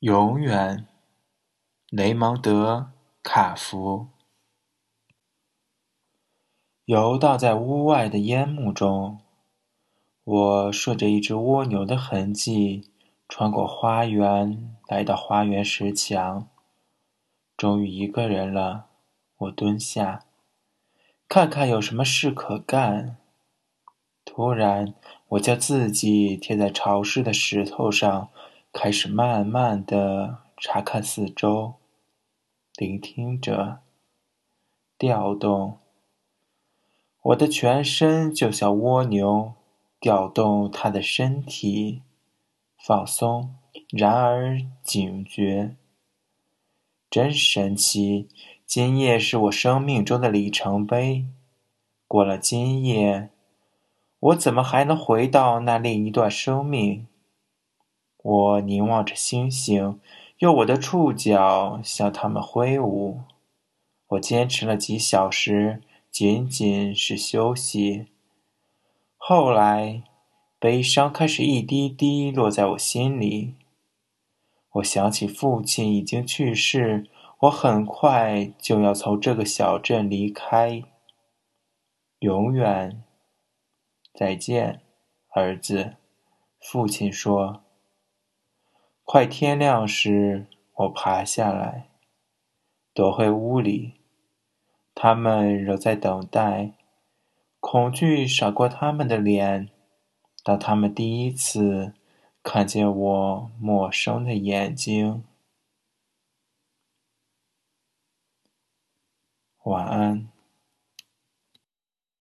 永远，雷蒙德·卡福。游荡在屋外的烟幕中，我顺着一只蜗牛的痕迹，穿过花园，来到花园石墙。终于一个人了，我蹲下，看看有什么事可干。突然，我将自己贴在潮湿的石头上。开始慢慢的查看四周，聆听着，调动。我的全身就像蜗牛，调动它的身体，放松，然而警觉。真神奇！今夜是我生命中的里程碑。过了今夜，我怎么还能回到那另一段生命？我凝望着星星，用我的触角向它们挥舞。我坚持了几小时，仅仅是休息。后来，悲伤开始一滴滴落在我心里。我想起父亲已经去世，我很快就要从这个小镇离开。永远，再见，儿子。父亲说。快天亮时，我爬下来，躲回屋里。他们仍在等待，恐惧闪过他们的脸，当他们第一次看见我陌生的眼睛。晚安。